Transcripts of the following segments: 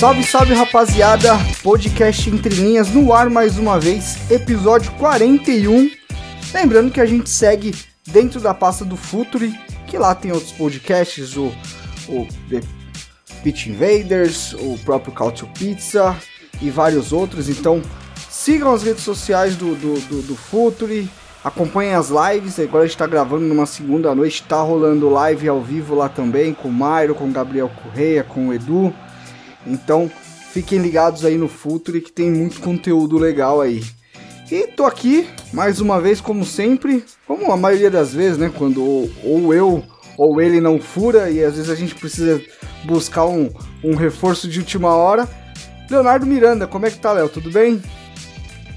Salve, salve rapaziada! Podcast Entre Linhas no ar mais uma vez, episódio 41. Lembrando que a gente segue dentro da pasta do Futuri, que lá tem outros podcasts, o, o The Pitch Invaders, o próprio Cautio Pizza e vários outros. Então sigam as redes sociais do, do, do, do Futuri, acompanhem as lives. Agora a gente tá gravando numa segunda noite, tá rolando live ao vivo lá também, com o Mairo, com o Gabriel Correia, com o Edu. Então, fiquem ligados aí no Futuri que tem muito conteúdo legal aí. E tô aqui, mais uma vez, como sempre, como a maioria das vezes, né? Quando ou, eu ou ele não fura e às vezes a gente precisa buscar um, um reforço de última hora. Leonardo Miranda, como é que tá, Léo? Tudo bem?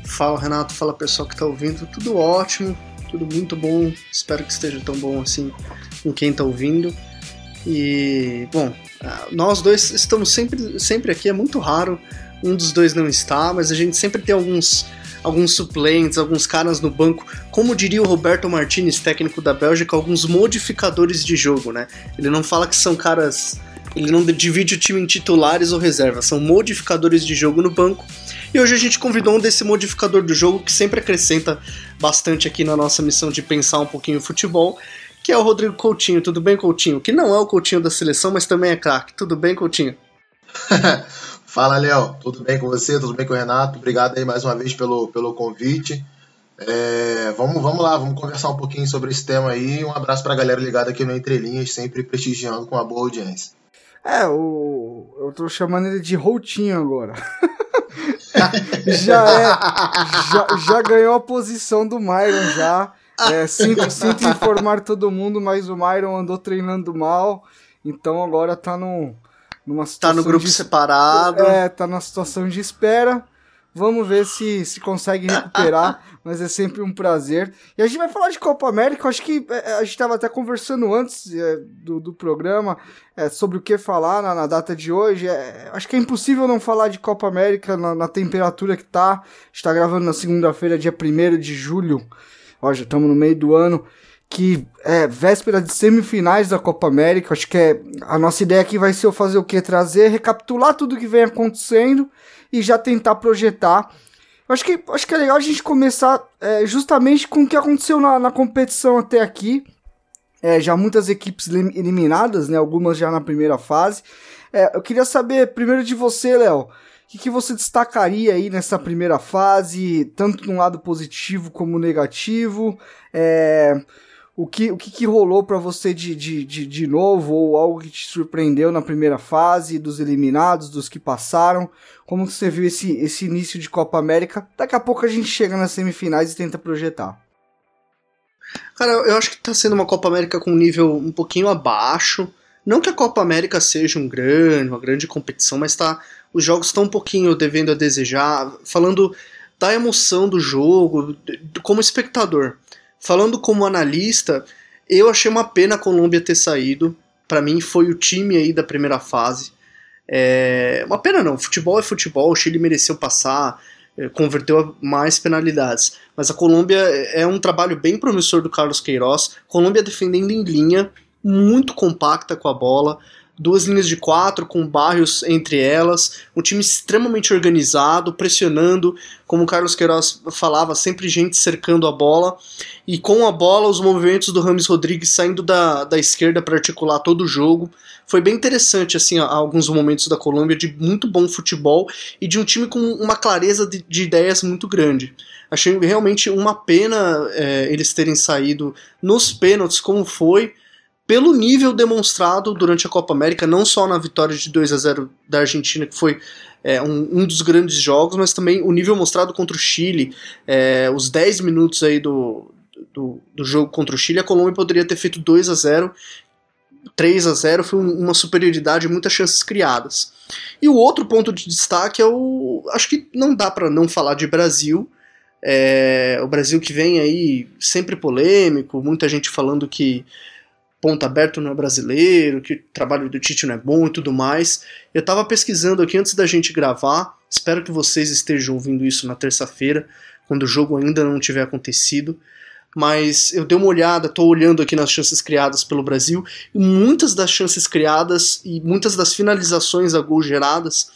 Fala Renato, fala pessoal que tá ouvindo, tudo ótimo, tudo muito bom, espero que esteja tão bom assim com quem tá ouvindo. E, bom, nós dois estamos sempre, sempre aqui, é muito raro um dos dois não estar, mas a gente sempre tem alguns, alguns suplentes, alguns caras no banco, como diria o Roberto Martinez, técnico da Bélgica, alguns modificadores de jogo, né? Ele não fala que são caras. Ele não divide o time em titulares ou reservas, são modificadores de jogo no banco. E hoje a gente convidou um desse modificador do jogo que sempre acrescenta bastante aqui na nossa missão de pensar um pouquinho o futebol, que é o Rodrigo Coutinho. Tudo bem, Coutinho? Que não é o Coutinho da seleção, mas também é craque. Tudo bem, Coutinho? Fala, Léo. Tudo bem com você? Tudo bem com o Renato? Obrigado aí mais uma vez pelo, pelo convite. É, vamos, vamos lá, vamos conversar um pouquinho sobre esse tema aí. Um abraço pra galera ligada aqui no Entre Linhas, sempre prestigiando com uma boa audiência. É, o, eu tô chamando ele de Routinho agora. já é. Já, já ganhou a posição do Myron já. É, sinto, sinto informar todo mundo, mas o Myron andou treinando mal. Então agora tá no, numa Tá situação. no grupo de, separado. É, tá na situação de espera. Vamos ver se se consegue recuperar, mas é sempre um prazer. E a gente vai falar de Copa América, acho que é, a gente estava até conversando antes é, do, do programa é, sobre o que falar na, na data de hoje. É, acho que é impossível não falar de Copa América na, na temperatura que tá. A gente tá gravando na segunda-feira, dia 1 de julho. Ó, já estamos no meio do ano. Que é véspera de semifinais da Copa América. Acho que é, a nossa ideia aqui vai ser eu fazer o que? Trazer, recapitular tudo que vem acontecendo e já tentar projetar. Acho que, acho que é legal a gente começar é, justamente com o que aconteceu na, na competição até aqui. É, já muitas equipes elim- eliminadas, né? Algumas já na primeira fase. É, eu queria saber primeiro de você, Léo. O que, que você destacaria aí nessa primeira fase, tanto no lado positivo como negativo? É, o que, o que, que rolou pra você de, de, de, de novo, ou algo que te surpreendeu na primeira fase, dos eliminados, dos que passaram? Como que você viu esse, esse início de Copa América? Daqui a pouco a gente chega nas semifinais e tenta projetar. Cara, eu acho que tá sendo uma Copa América com um nível um pouquinho abaixo. Não que a Copa América seja um grande, uma grande competição, mas tá, os jogos estão um pouquinho devendo a desejar. Falando da emoção do jogo, como espectador. Falando como analista, eu achei uma pena a Colômbia ter saído. Pra mim foi o time aí da primeira fase. É, uma pena não, futebol é futebol, o Chile mereceu passar, eh, converteu mais penalidades. Mas a Colômbia é um trabalho bem promissor do Carlos Queiroz. Colômbia defendendo em linha, muito compacta com a bola, duas linhas de quatro com bairros entre elas, um time extremamente organizado, pressionando, como o Carlos Queiroz falava, sempre gente cercando a bola, e com a bola os movimentos do Rames Rodrigues saindo da, da esquerda para articular todo o jogo. Foi bem interessante, assim, alguns momentos da Colômbia de muito bom futebol e de um time com uma clareza de, de ideias muito grande. Achei realmente uma pena é, eles terem saído nos pênaltis, como foi, pelo nível demonstrado durante a Copa América, não só na vitória de 2 a 0 da Argentina, que foi é, um, um dos grandes jogos, mas também o nível mostrado contra o Chile, é, os 10 minutos aí do, do, do jogo contra o Chile, a Colômbia poderia ter feito 2 a 0 3 a 0 foi uma superioridade, muitas chances criadas. E o outro ponto de destaque é o. Acho que não dá para não falar de Brasil. É, o Brasil que vem aí sempre polêmico, muita gente falando que ponto aberto não é brasileiro, que o trabalho do Tite não é bom e tudo mais. Eu estava pesquisando aqui antes da gente gravar, espero que vocês estejam ouvindo isso na terça-feira, quando o jogo ainda não tiver acontecido mas eu dei uma olhada, estou olhando aqui nas chances criadas pelo Brasil, e muitas das chances criadas e muitas das finalizações a gol geradas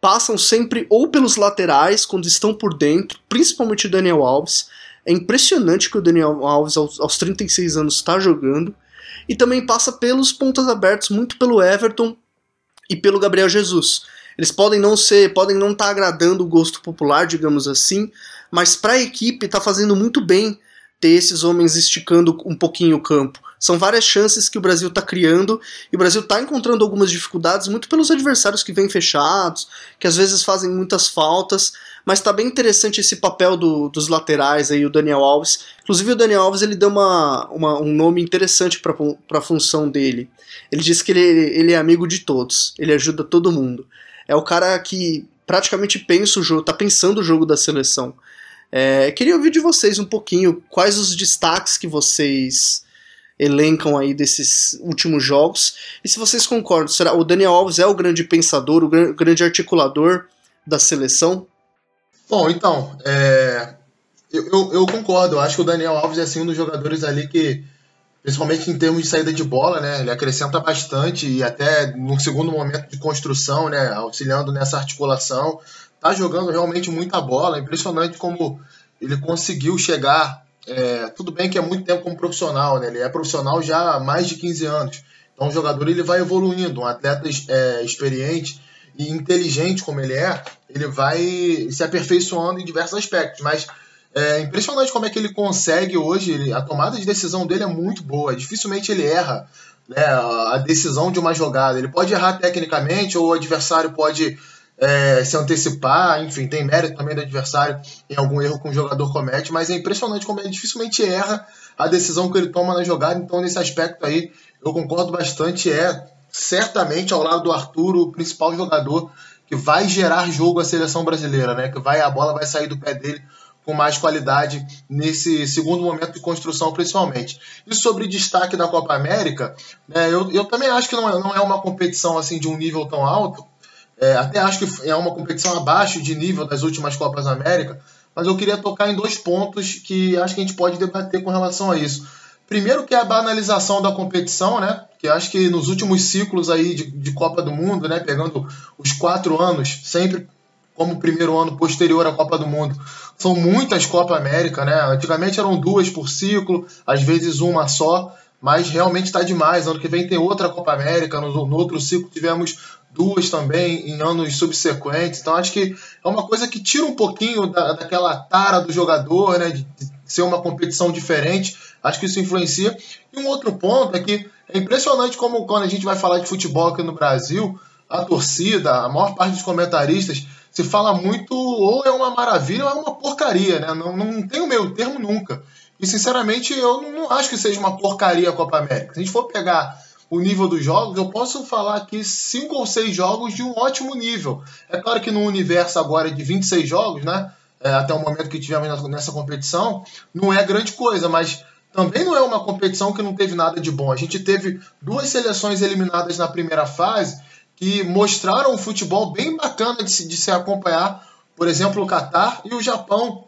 passam sempre ou pelos laterais, quando estão por dentro, principalmente o Daniel Alves. É impressionante que o Daniel Alves, aos 36 anos, está jogando. E também passa pelos pontas abertos, muito pelo Everton e pelo Gabriel Jesus. Eles podem não ser, podem não estar tá agradando o gosto popular, digamos assim, mas para a equipe está fazendo muito bem ter esses homens esticando um pouquinho o campo. São várias chances que o Brasil está criando e o Brasil está encontrando algumas dificuldades, muito pelos adversários que vêm fechados, que às vezes fazem muitas faltas, mas está bem interessante esse papel do, dos laterais aí, o Daniel Alves. Inclusive o Daniel Alves ele deu uma, uma um nome interessante para a função dele. Ele disse que ele, ele é amigo de todos, ele ajuda todo mundo. É o cara que praticamente pensa o jogo, está pensando o jogo da seleção. É, queria ouvir de vocês um pouquinho quais os destaques que vocês elencam aí desses últimos jogos e se vocês concordam, será o Daniel Alves é o grande pensador, o grande articulador da seleção? Bom, então, é, eu, eu, eu, concordo. Eu acho que o Daniel Alves é assim, um dos jogadores ali que, principalmente em termos de saída de bola, né, ele acrescenta bastante e até no segundo momento de construção, né, auxiliando nessa articulação tá jogando realmente muita bola. Impressionante como ele conseguiu chegar. É, tudo bem que é muito tempo como profissional, né? Ele é profissional já há mais de 15 anos. Então o jogador ele vai evoluindo. Um atleta é, experiente e inteligente como ele é, ele vai se aperfeiçoando em diversos aspectos. Mas é impressionante como é que ele consegue hoje. Ele, a tomada de decisão dele é muito boa. Dificilmente ele erra né, a decisão de uma jogada. Ele pode errar tecnicamente ou o adversário pode é, se antecipar, enfim, tem mérito também do adversário em algum erro que um jogador comete, mas é impressionante como ele dificilmente erra a decisão que ele toma na jogada, então nesse aspecto aí eu concordo bastante, é certamente ao lado do Arthur o principal jogador que vai gerar jogo à seleção brasileira, né? Que vai a bola vai sair do pé dele com mais qualidade nesse segundo momento de construção, principalmente. E sobre destaque da Copa América, né, eu, eu também acho que não é, não é uma competição assim de um nível tão alto, é, até acho que é uma competição abaixo de nível das últimas Copas América, mas eu queria tocar em dois pontos que acho que a gente pode debater com relação a isso. Primeiro que é a banalização da competição, né? Que acho que nos últimos ciclos aí de, de Copa do Mundo, né? Pegando os quatro anos, sempre como primeiro ano posterior à Copa do Mundo, são muitas Copa América, né? Antigamente eram duas por ciclo, às vezes uma só, mas realmente está demais. Ano que vem tem outra Copa América, no, no outro ciclo tivemos duas também em anos subsequentes. Então acho que é uma coisa que tira um pouquinho da, daquela tara do jogador, né, de, de ser uma competição diferente. Acho que isso influencia. E um outro ponto é que é impressionante como quando a gente vai falar de futebol aqui no Brasil, a torcida, a maior parte dos comentaristas se fala muito ou é uma maravilha ou é uma porcaria, né? Não, não tem o meio termo nunca. E sinceramente eu não acho que seja uma porcaria a Copa América. Se a gente for pegar o nível dos jogos, eu posso falar aqui cinco ou seis jogos de um ótimo nível. É claro que no universo agora de 26 jogos, né? É, até o momento que tivemos nessa competição, não é grande coisa, mas também não é uma competição que não teve nada de bom. A gente teve duas seleções eliminadas na primeira fase que mostraram um futebol bem bacana de se, de se acompanhar. Por exemplo, o Catar e o Japão.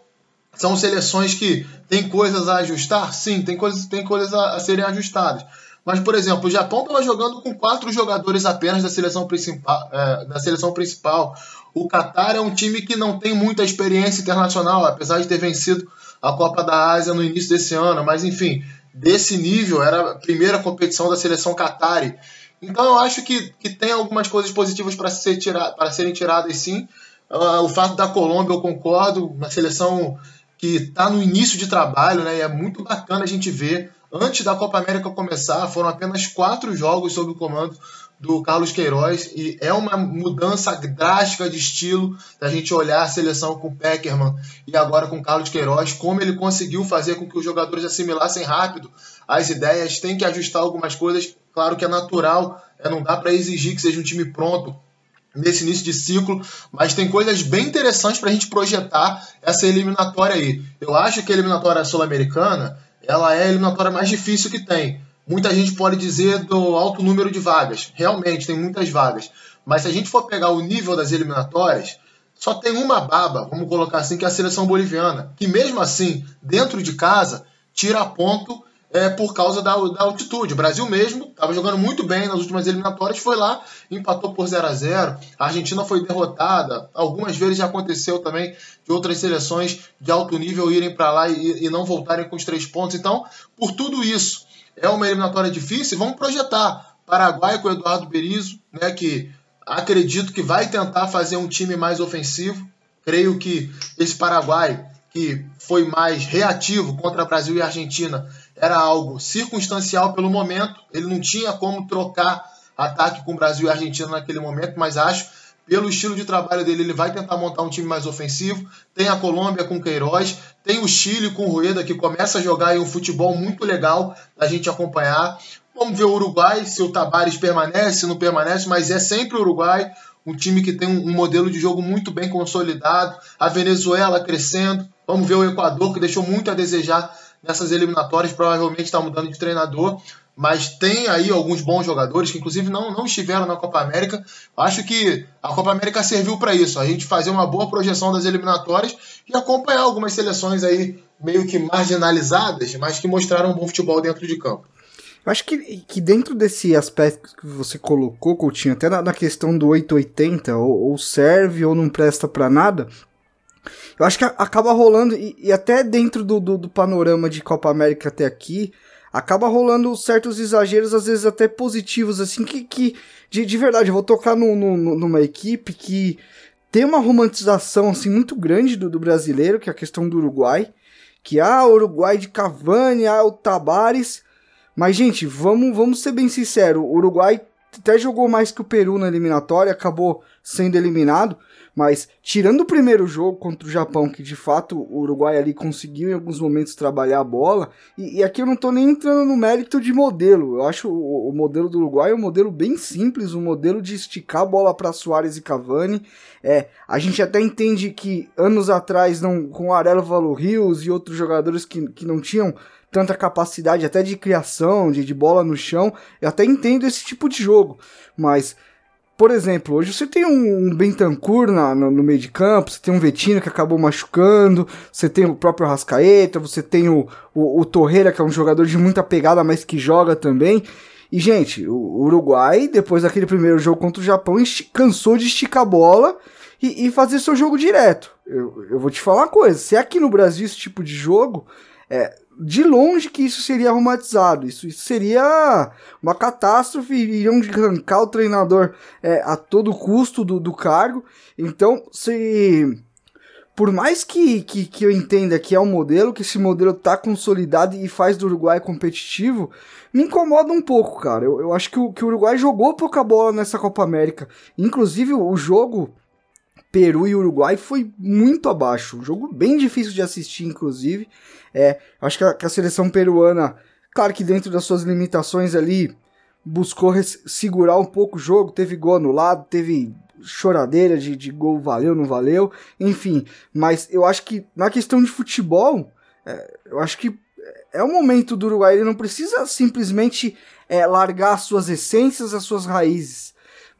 São seleções que têm coisas a ajustar? Sim, tem coisas, tem coisas a, a serem ajustadas. Mas, por exemplo, o Japão estava jogando com quatro jogadores apenas da seleção principal. É, da seleção principal. O Qatar é um time que não tem muita experiência internacional, apesar de ter vencido a Copa da Ásia no início desse ano. Mas, enfim, desse nível, era a primeira competição da seleção Qatari. Então, eu acho que, que tem algumas coisas positivas para ser tira, serem tiradas, sim. Uh, o fato da Colômbia, eu concordo, uma seleção que está no início de trabalho, né? E é muito bacana a gente ver Antes da Copa América começar, foram apenas quatro jogos sob o comando do Carlos Queiroz e é uma mudança drástica de estilo da gente olhar a seleção com Peckerman e agora com Carlos Queiroz, como ele conseguiu fazer com que os jogadores assimilassem rápido as ideias, tem que ajustar algumas coisas, Claro que é natural, é, não dá para exigir que seja um time pronto nesse início de ciclo, mas tem coisas bem interessantes para a gente projetar essa eliminatória aí. Eu acho que a eliminatória sul-americana ela é a eliminatória mais difícil que tem. Muita gente pode dizer do alto número de vagas. Realmente, tem muitas vagas. Mas se a gente for pegar o nível das eliminatórias, só tem uma baba, vamos colocar assim, que é a seleção boliviana. Que mesmo assim, dentro de casa, tira ponto é, por causa da, da altitude. O Brasil mesmo estava jogando muito bem nas últimas eliminatórias, foi lá, empatou por 0 a 0 A Argentina foi derrotada. Algumas vezes já aconteceu também de outras seleções de alto nível irem para lá e, e não voltarem com os três pontos. Então, por tudo isso, é uma eliminatória difícil. Vamos projetar Paraguai com o Eduardo Berizzo, né, que acredito que vai tentar fazer um time mais ofensivo. Creio que esse Paraguai, que foi mais reativo contra Brasil e Argentina, era algo circunstancial pelo momento. Ele não tinha como trocar ataque com Brasil e Argentina naquele momento, mas acho pelo estilo de trabalho dele, ele vai tentar montar um time mais ofensivo. Tem a Colômbia com Queiroz, tem o Chile com Rueda, que começa a jogar um futebol muito legal da gente acompanhar. Vamos ver o Uruguai, se o Tabares permanece, não permanece, mas é sempre o Uruguai, um time que tem um modelo de jogo muito bem consolidado. A Venezuela crescendo. Vamos ver o Equador, que deixou muito a desejar nessas eliminatórias, provavelmente está mudando de treinador mas tem aí alguns bons jogadores que inclusive não, não estiveram na Copa América. Acho que a Copa América serviu para isso, a gente fazer uma boa projeção das eliminatórias e acompanhar algumas seleções aí meio que marginalizadas, mas que mostraram um bom futebol dentro de campo. Eu acho que, que dentro desse aspecto que você colocou, Coutinho, até na, na questão do 880, ou, ou serve ou não presta para nada, eu acho que acaba rolando, e, e até dentro do, do, do panorama de Copa América até aqui, acaba rolando certos exageros, às vezes até positivos, assim, que, que de, de verdade, eu vou tocar no, no, numa equipe que tem uma romantização, assim, muito grande do, do brasileiro, que é a questão do Uruguai, que, ah, Uruguai de Cavani, ah, o Tabares, mas, gente, vamos, vamos ser bem sinceros, o Uruguai até jogou mais que o Peru na eliminatória, acabou sendo eliminado, mas tirando o primeiro jogo contra o Japão, que de fato o Uruguai ali conseguiu em alguns momentos trabalhar a bola, e, e aqui eu não tô nem entrando no mérito de modelo. Eu acho o, o modelo do Uruguai um modelo bem simples, um modelo de esticar a bola para Soares e Cavani. É, a gente até entende que anos atrás, não, com o Arelo Rios e outros jogadores que, que não tinham tanta capacidade até de criação, de, de bola no chão, eu até entendo esse tipo de jogo, mas por exemplo, hoje você tem um Bentancur na, no, no, meio de campo, você tem um Vetino que acabou machucando, você tem o próprio Rascaeta, você tem o, o, o Torreira, que é um jogador de muita pegada, mas que joga também. E, gente, o Uruguai, depois daquele primeiro jogo contra o Japão, cansou de esticar a bola e, e fazer seu jogo direto. Eu, eu, vou te falar uma coisa: se é aqui no Brasil esse tipo de jogo, é, de longe que isso seria aromatizado. Isso, isso seria uma catástrofe. Iriam arrancar o treinador é, a todo custo do, do cargo. Então, se. Por mais que, que, que eu entenda que é um modelo, que esse modelo está consolidado e faz do Uruguai competitivo, me incomoda um pouco, cara. Eu, eu acho que o, que o Uruguai jogou pouca bola nessa Copa América. Inclusive, o jogo Peru e Uruguai foi muito abaixo. Um jogo bem difícil de assistir, inclusive. É, acho que a, que a seleção peruana, claro que dentro das suas limitações ali, buscou segurar um pouco o jogo, teve gol anulado, teve choradeira de, de gol valeu, não valeu, enfim. Mas eu acho que na questão de futebol, é, eu acho que é o momento do Uruguai, ele não precisa simplesmente é, largar as suas essências, as suas raízes.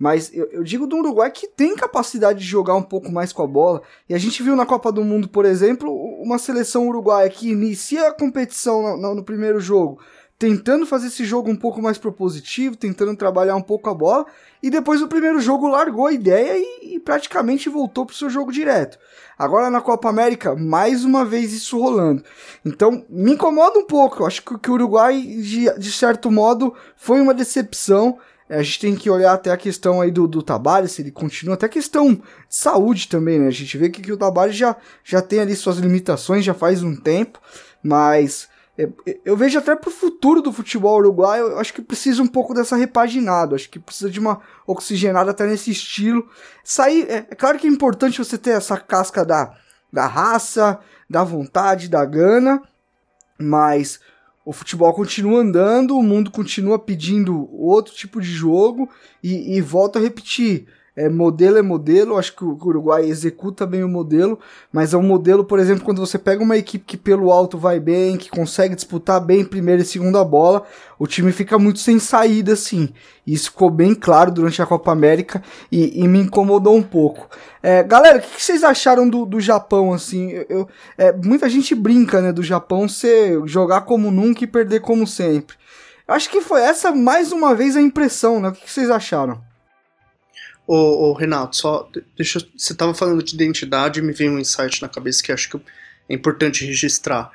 Mas eu, eu, digo do Uruguai que tem capacidade de jogar um pouco mais com a bola. E a gente viu na Copa do Mundo, por exemplo, uma seleção uruguaia que inicia a competição no, no, primeiro jogo, tentando fazer esse jogo um pouco mais propositivo, tentando trabalhar um pouco a bola. E depois do primeiro jogo largou a ideia e, e praticamente voltou para o seu jogo direto. Agora na Copa América, mais uma vez isso rolando. Então, me incomoda um pouco. Eu acho que, que o Uruguai, de, de certo modo, foi uma decepção. É, a gente tem que olhar até a questão aí do, do se ele continua, até a questão de saúde também, né? A gente vê que, que o Tabari já, já tem ali suas limitações já faz um tempo, mas é, eu vejo até pro futuro do futebol uruguaio, eu acho que precisa um pouco dessa repaginada, acho que precisa de uma oxigenada até nesse estilo. Sair, é, é claro que é importante você ter essa casca da, da raça, da vontade, da gana, mas o futebol continua andando, o mundo continua pedindo outro tipo de jogo e, e volto a repetir. É, modelo é modelo, acho que o Uruguai executa bem o modelo, mas é um modelo, por exemplo, quando você pega uma equipe que pelo alto vai bem, que consegue disputar bem primeira e segunda bola, o time fica muito sem saída, assim. Isso ficou bem claro durante a Copa América e, e me incomodou um pouco. É, galera, o que, que, vocês acharam do, do Japão, assim? Eu, eu é, muita gente brinca, né, do Japão ser jogar como nunca e perder como sempre. Acho que foi essa, mais uma vez, a impressão, né? O que, que vocês acharam? Ô, ô, Renato, só deixa você estava falando de identidade e me veio um insight na cabeça que acho que é importante registrar.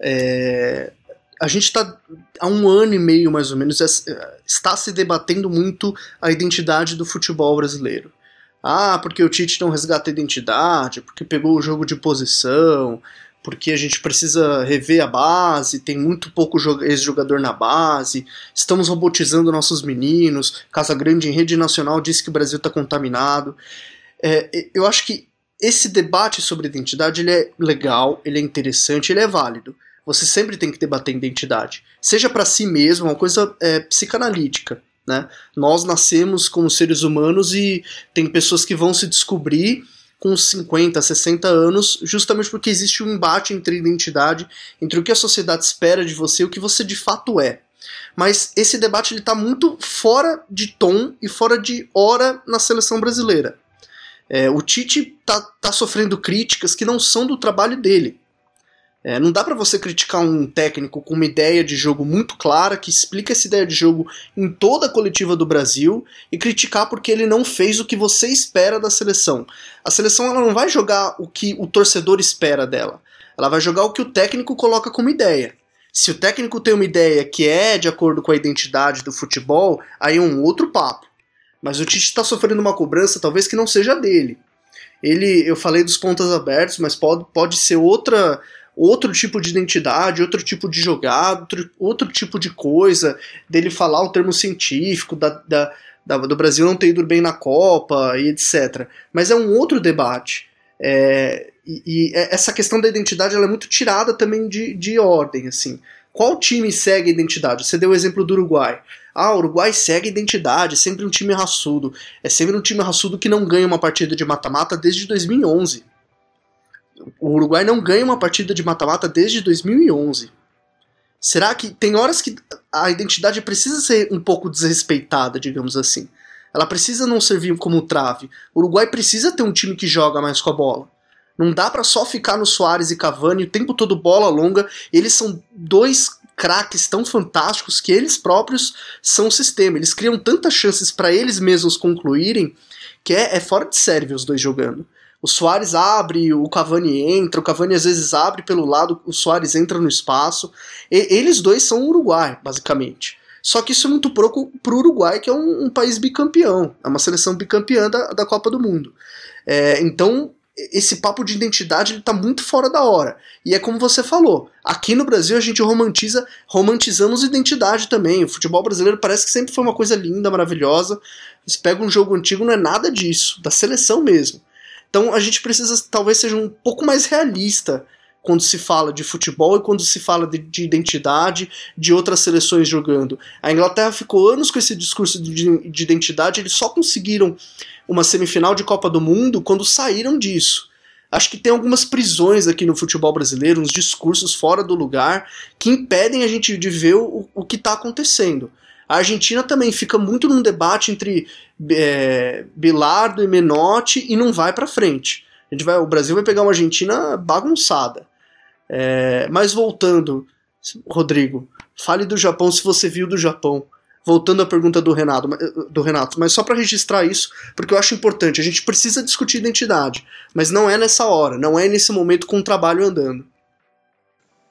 É, a gente está há um ano e meio mais ou menos é, está se debatendo muito a identidade do futebol brasileiro. Ah, porque o Tite não resgata a identidade, porque pegou o jogo de posição, porque a gente precisa rever a base, tem muito pouco ex-jogador na base, estamos robotizando nossos meninos, Casa Grande em rede nacional disse que o Brasil está contaminado. É, eu acho que esse debate sobre identidade ele é legal, ele é interessante, ele é válido. Você sempre tem que debater identidade, seja para si mesmo, uma coisa é, psicanalítica. Né? Nós nascemos como seres humanos e tem pessoas que vão se descobrir com 50, 60 anos, justamente porque existe um embate entre identidade, entre o que a sociedade espera de você e o que você de fato é. Mas esse debate está muito fora de tom e fora de hora na seleção brasileira. É, o Tite está tá sofrendo críticas que não são do trabalho dele. É, não dá para você criticar um técnico com uma ideia de jogo muito clara, que explica essa ideia de jogo em toda a coletiva do Brasil, e criticar porque ele não fez o que você espera da seleção. A seleção ela não vai jogar o que o torcedor espera dela. Ela vai jogar o que o técnico coloca como ideia. Se o técnico tem uma ideia que é de acordo com a identidade do futebol, aí é um outro papo. Mas o Tite está sofrendo uma cobrança talvez que não seja dele. Ele, eu falei dos pontas abertos, mas pode, pode ser outra outro tipo de identidade, outro tipo de jogado, outro, outro tipo de coisa, dele falar o termo científico, da, da, da, do Brasil não ter ido bem na Copa e etc. Mas é um outro debate. É, e, e, é, essa questão da identidade ela é muito tirada também de, de ordem. assim. Qual time segue a identidade? Você deu o exemplo do Uruguai. Ah, o Uruguai segue a identidade, é sempre um time raçudo. É sempre um time raçudo que não ganha uma partida de mata-mata desde 2011. O Uruguai não ganha uma partida de mata-mata desde 2011. Será que tem horas que a identidade precisa ser um pouco desrespeitada, digamos assim? Ela precisa não servir como trave. O Uruguai precisa ter um time que joga mais com a bola. Não dá para só ficar no Soares e Cavani o tempo todo bola longa. Eles são dois craques tão fantásticos que eles próprios são o sistema. Eles criam tantas chances para eles mesmos concluírem que é, é fora de série os dois jogando. O Soares abre, o Cavani entra, o Cavani às vezes abre pelo lado, o Soares entra no espaço. E, eles dois são Uruguai, basicamente. Só que isso é muito pouco pro Uruguai, que é um, um, país bicampeão, é uma seleção bicampeã da, da Copa do Mundo. É, então, esse papo de identidade ele tá muito fora da hora. E é como você falou, aqui no Brasil a gente romantiza, romantizamos identidade também. O futebol brasileiro parece que sempre foi uma coisa linda, maravilhosa. Você pega um jogo antigo, não é nada disso, da seleção mesmo. Então a gente precisa talvez seja um pouco mais realista quando se fala de futebol e quando se fala de, de, identidade de outras seleções jogando. A Inglaterra ficou anos com esse discurso de, de identidade, eles só conseguiram uma semifinal de Copa do Mundo quando saíram disso. Acho que tem algumas prisões aqui no futebol brasileiro, uns discursos fora do lugar, que impedem a gente de ver o, o que está acontecendo. A Argentina também fica muito num debate entre é, Bilardo e Menotti e não vai para frente. A gente vai, o Brasil vai pegar uma Argentina bagunçada. É, mas voltando, Rodrigo, fale do Japão se você viu do Japão. Voltando à pergunta do Renato, do Renato mas só para registrar isso, porque eu acho importante. A gente precisa discutir identidade, mas não é nessa hora, não é nesse momento com o trabalho andando.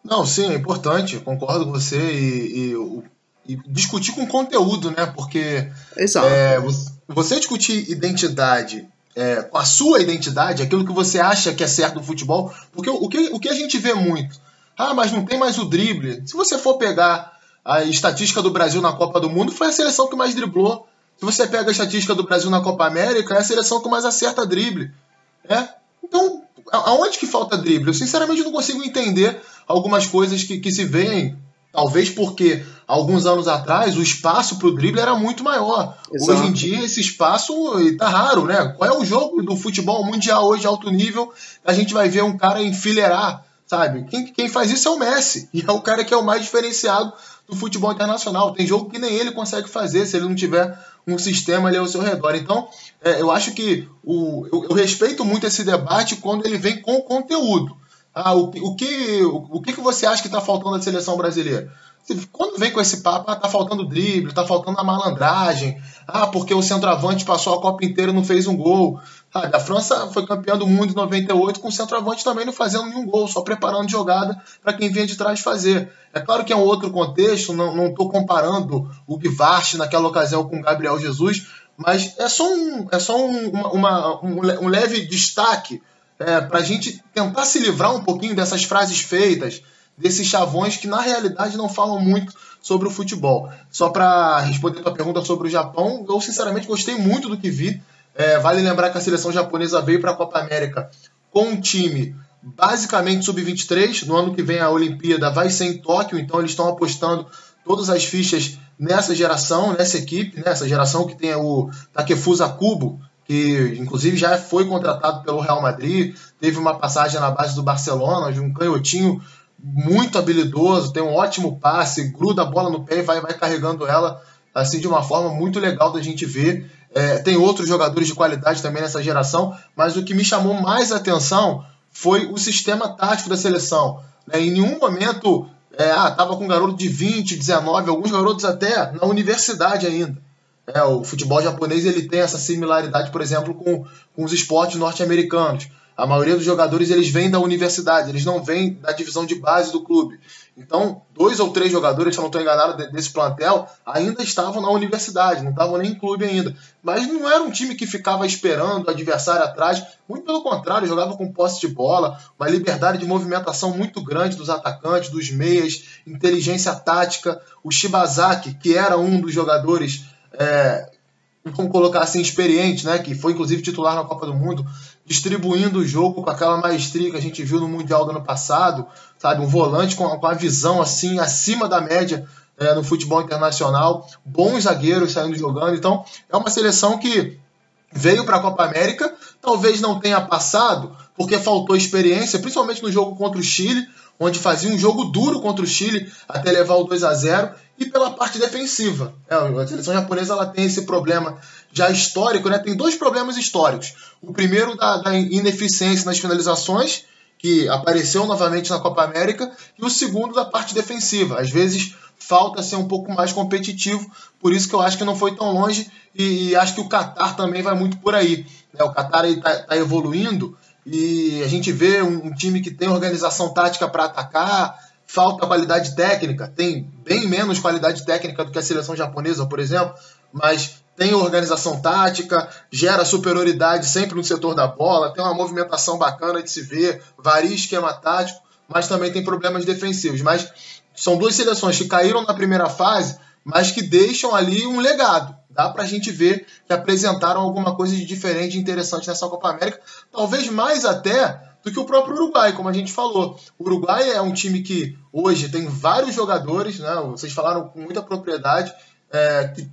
Não, sim, é importante, concordo com você e, e o e discutir com conteúdo, né? Porque é, você discutir identidade é, a sua identidade, aquilo que você acha que é certo no futebol, porque o que, o que a gente vê muito, ah, mas não tem mais o drible. Se você for pegar a estatística do Brasil na Copa do Mundo, foi a seleção que mais driblou. Se você pega a estatística do Brasil na Copa América, é a seleção que mais acerta drible. É? Então, aonde que falta drible? Eu sinceramente não consigo entender algumas coisas que, que se veem Talvez porque alguns anos atrás o espaço para o drible era muito maior. Exato. Hoje em dia esse espaço está raro, né? Qual é o jogo do futebol mundial hoje alto nível? A gente vai ver um cara enfileirar, sabe? Quem, quem faz isso é o Messi. E é o cara que é o mais diferenciado do futebol internacional. Tem jogo que nem ele consegue fazer se ele não tiver um sistema ali ao seu redor. Então, é, eu acho que o, eu, eu respeito muito esse debate quando ele vem com conteúdo. Ah, o, o, que, o, o que que você acha que está faltando na seleção brasileira? Quando vem com esse papo, ah, tá faltando drible, tá faltando a malandragem, ah, porque o centroavante passou a Copa inteira e não fez um gol. Ah, a França foi campeã do mundo em 98 com o centroavante também não fazendo nenhum gol, só preparando jogada para quem vinha de trás fazer. É claro que é um outro contexto, não estou comparando o Bivarte naquela ocasião com o Gabriel Jesus, mas é só um, é só um, uma- uma- um, um leve destaque é, para a gente tentar se livrar um pouquinho dessas frases feitas, desses chavões que na realidade não falam muito sobre o futebol. Só para responder a tua pergunta sobre o Japão, eu sinceramente gostei muito do que vi. É, vale lembrar que a seleção japonesa veio para a Copa América com um time basicamente sub-23. No ano que vem a Olimpíada vai ser em Tóquio, então eles estão apostando todas as fichas nessa geração, nessa equipe, nessa geração que tem o Takefusa Kubo, que inclusive já foi contratado pelo Real Madrid, teve uma passagem na base do Barcelona, de um canhotinho muito habilidoso, tem um ótimo passe, gruda a bola no pé e vai, vai carregando ela assim de uma forma muito legal da gente ver. É, tem outros jogadores de qualidade também nessa geração, mas o que me chamou mais atenção foi o sistema tático da seleção. né? Em nenhum momento é, ah, tava com um garoto de 20, 19, alguns garotos até na universidade ainda. É, o futebol japonês ele tem essa similaridade, por exemplo, com, com os esportes norte-americanos. A maioria dos jogadores eles vêm da universidade, eles não vêm da divisão de base do clube. Então, dois ou três jogadores, se eu não estou enganado, de- desse plantel, ainda estavam na universidade, não estavam nem em clube ainda. Mas não era um time que ficava esperando o adversário atrás, muito pelo contrário, jogava com posse de bola, uma liberdade de movimentação muito grande dos atacantes, dos meias, inteligência tática. O Shibazaki, que era um dos jogadores é, vamos colocar assim, experiente, né? Que foi inclusive titular na Copa do Mundo, distribuindo o jogo com aquela maestria que a gente viu no Mundial do ano passado, sabe? Um volante com, com a visão assim acima da média é, no futebol internacional, bons zagueiros saindo jogando. Então, é uma seleção que veio para a Copa América, talvez não tenha passado, porque faltou experiência, principalmente no jogo contra o Chile, onde fazia um jogo duro contra o Chile até levar o 2 a 0 e pela parte defensiva. É, a seleção japonesa ela tem esse problema já histórico, né? tem dois problemas históricos. O primeiro da, da ineficiência nas finalizações, que apareceu novamente na Copa América, e o segundo da parte defensiva. Às vezes falta ser um pouco mais competitivo, por isso que eu acho que não foi tão longe e, e acho que o Qatar também vai muito por aí. Né? O Qatar está tá evoluindo e a gente vê um, um time que tem organização tática para atacar, falta qualidade técnica, tem bem menos qualidade técnica do que a seleção japonesa, por exemplo, mas tem organização tática, gera superioridade sempre no setor da bola, tem uma movimentação bacana de se ver, varia esquema tático, mas também tem problemas defensivos. Mas são duas seleções que caíram na primeira fase, mas que deixam ali um legado. Dá pra gente ver que apresentaram alguma coisa de diferente e interessante nessa Copa América, talvez mais até do que o próprio Uruguai, como a gente falou. O Uruguai é um time que hoje tem vários jogadores, né? Vocês falaram com muita propriedade, é, que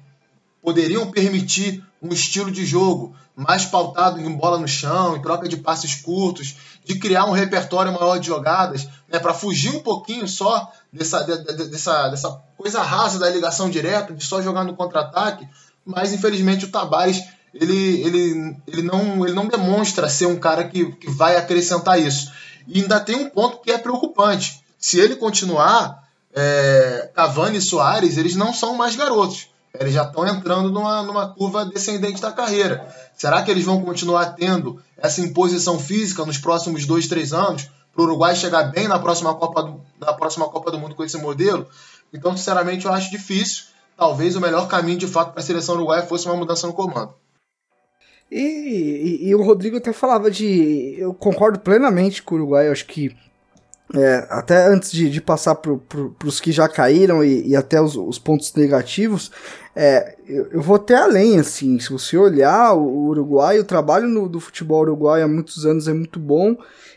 poderiam permitir um estilo de jogo mais pautado em bola no chão, em troca de passes curtos, de criar um repertório maior de jogadas, né, para fugir um pouquinho só dessa, de, de, dessa, dessa coisa rasa da ligação direta, de só jogar no contra-ataque. Mas infelizmente o Tabares ele, ele, ele, não, ele não demonstra ser um cara que, que vai acrescentar isso. E ainda tem um ponto que é preocupante. Se ele continuar, é, Cavani e Soares, eles não são mais garotos. Eles já estão entrando numa, numa curva descendente da carreira. Será que eles vão continuar tendo essa imposição física nos próximos dois, três anos? Para o Uruguai chegar bem na próxima, Copa do, na próxima Copa do Mundo com esse modelo? Então, sinceramente, eu acho difícil. Talvez o melhor caminho, de fato, para a seleção uruguaia fosse uma mudança no comando. E, e, e, o Rodrigo até falava de. Eu concordo plenamente com o Uruguai, acho que. É, até antes de, de passar para os que já caíram e, e até os, os, pontos negativos, é, eu, eu, vou até além, assim, se você olhar o Uruguai, o trabalho no, do futebol uruguaio há muitos anos é muito bom,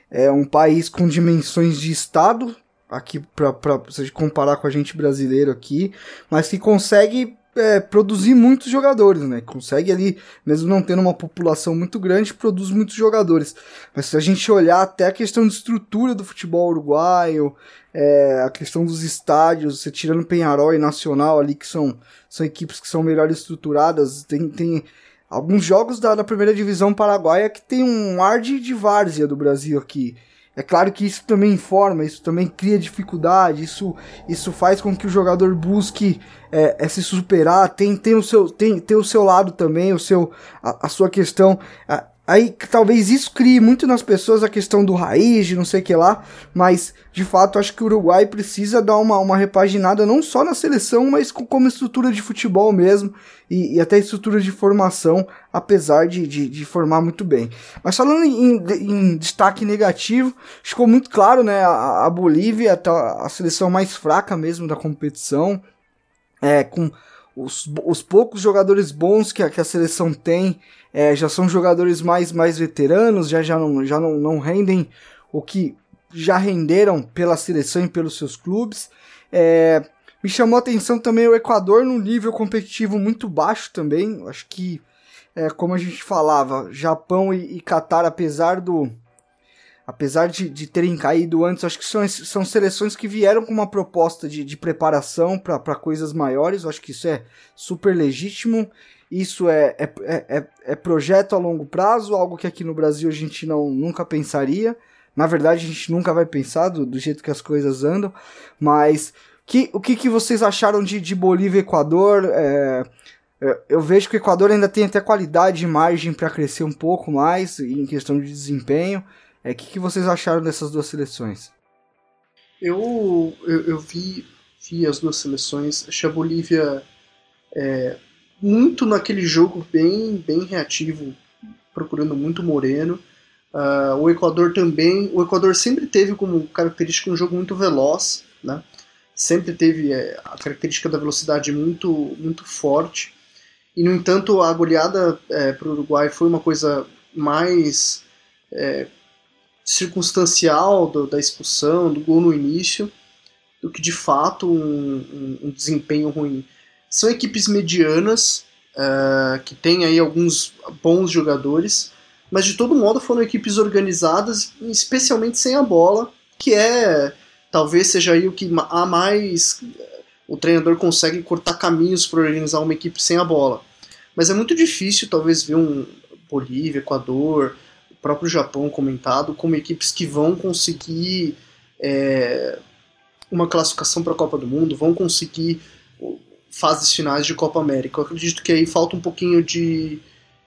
é um país com dimensões de Estado, aqui para se comparar com a gente brasileiro aqui, mas que consegue é, produzir muitos jogadores, né? Consegue ali, mesmo não tendo uma população muito grande, produz muitos jogadores. Mas se a gente olhar até a questão de estrutura do futebol uruguaio, é, a questão dos estádios, você tirando Penharol e Nacional ali, que são, são equipes que são melhor estruturadas, tem, tem alguns jogos da, da primeira divisão paraguaia que tem um ar de, de várzea do Brasil aqui. É claro que isso também informa, isso também cria dificuldade, isso, isso faz com que o jogador busque é, é se superar, tem, tem, o seu, tem, tem o seu lado também, o seu, a, a sua questão. A, Aí talvez isso crie muito nas pessoas a questão do raiz, de não sei o que lá, mas de fato acho que o Uruguai precisa dar uma, uma repaginada não só na seleção, mas com, como estrutura de futebol mesmo e, e até estrutura de formação, apesar de, de, de, formar muito bem. Mas falando em, em destaque negativo, ficou muito claro, né? A, a Bolívia, tá a seleção mais fraca mesmo da competição, é, com os, os poucos jogadores bons que a, que a seleção tem é, já são jogadores mais, mais veteranos, já, já, não, já não, não rendem o que já renderam pela seleção e pelos seus clubes. É, me chamou a atenção também o Equador num nível competitivo muito baixo também. Acho que, é, como a gente falava, Japão e, e Qatar, apesar do. Apesar de, de terem caído antes, acho que são, são seleções que vieram com uma proposta de, de preparação para coisas maiores. Acho que isso é super legítimo isso é, é, é, é, projeto a longo prazo, algo que aqui no Brasil a gente não, nunca pensaria. Na verdade, a gente nunca vai pensar do, do jeito que as coisas andam. Mas que, o que, que vocês acharam de, de Bolívia e Equador? É, eu vejo que o Equador ainda tem até qualidade e margem para crescer um pouco mais em questão de desempenho. É, que, que vocês acharam dessas duas seleções? Eu, eu, eu vi, vi as duas seleções. Achei a Bolívia é, muito naquele jogo bem, bem reativo, procurando muito Moreno. Uh, o Equador também. O Equador sempre teve como característica um jogo muito veloz, né? Sempre teve é, a característica da velocidade muito, muito forte. E, no entanto, a goleada é, para o Uruguai foi uma coisa mais é, circunstancial do, da expulsão, do gol no início, do que de fato um, um, um desempenho ruim. São equipes medianas, uh, que têm aí alguns bons jogadores, mas de todo modo foram equipes organizadas, especialmente sem a bola, que é talvez seja aí o que há mais o treinador consegue cortar caminhos para organizar uma equipe sem a bola. Mas é muito difícil talvez ver um Bolívia, Equador, próprio Japão comentado como equipes que vão conseguir é, uma classificação para a Copa do Mundo, vão conseguir fases finais de Copa América. Eu acredito que aí falta um pouquinho de,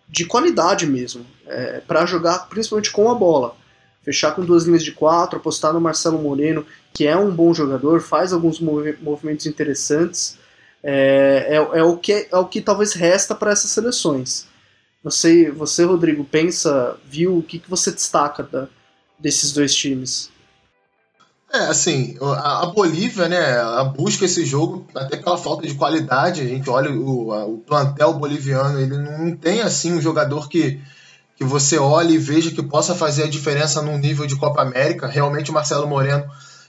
de qualidade mesmo, é, para jogar principalmente com a bola. Fechar com duas linhas de quatro, apostar no Marcelo Moreno, que é um bom jogador, faz alguns movimentos interessantes. É, é, é, o, que, é o que talvez resta para essas seleções. Você, você, Rodrigo, pensa, viu, o que, que você destaca da, desses dois times? É, assim, a, Bolívia, né, ela busca esse jogo até pela falta de qualidade. A gente olha o, o plantel boliviano, ele não tem assim um jogador que, que você olhe e veja que possa fazer a diferença num nível de Copa América. Realmente o Marcelo Moreno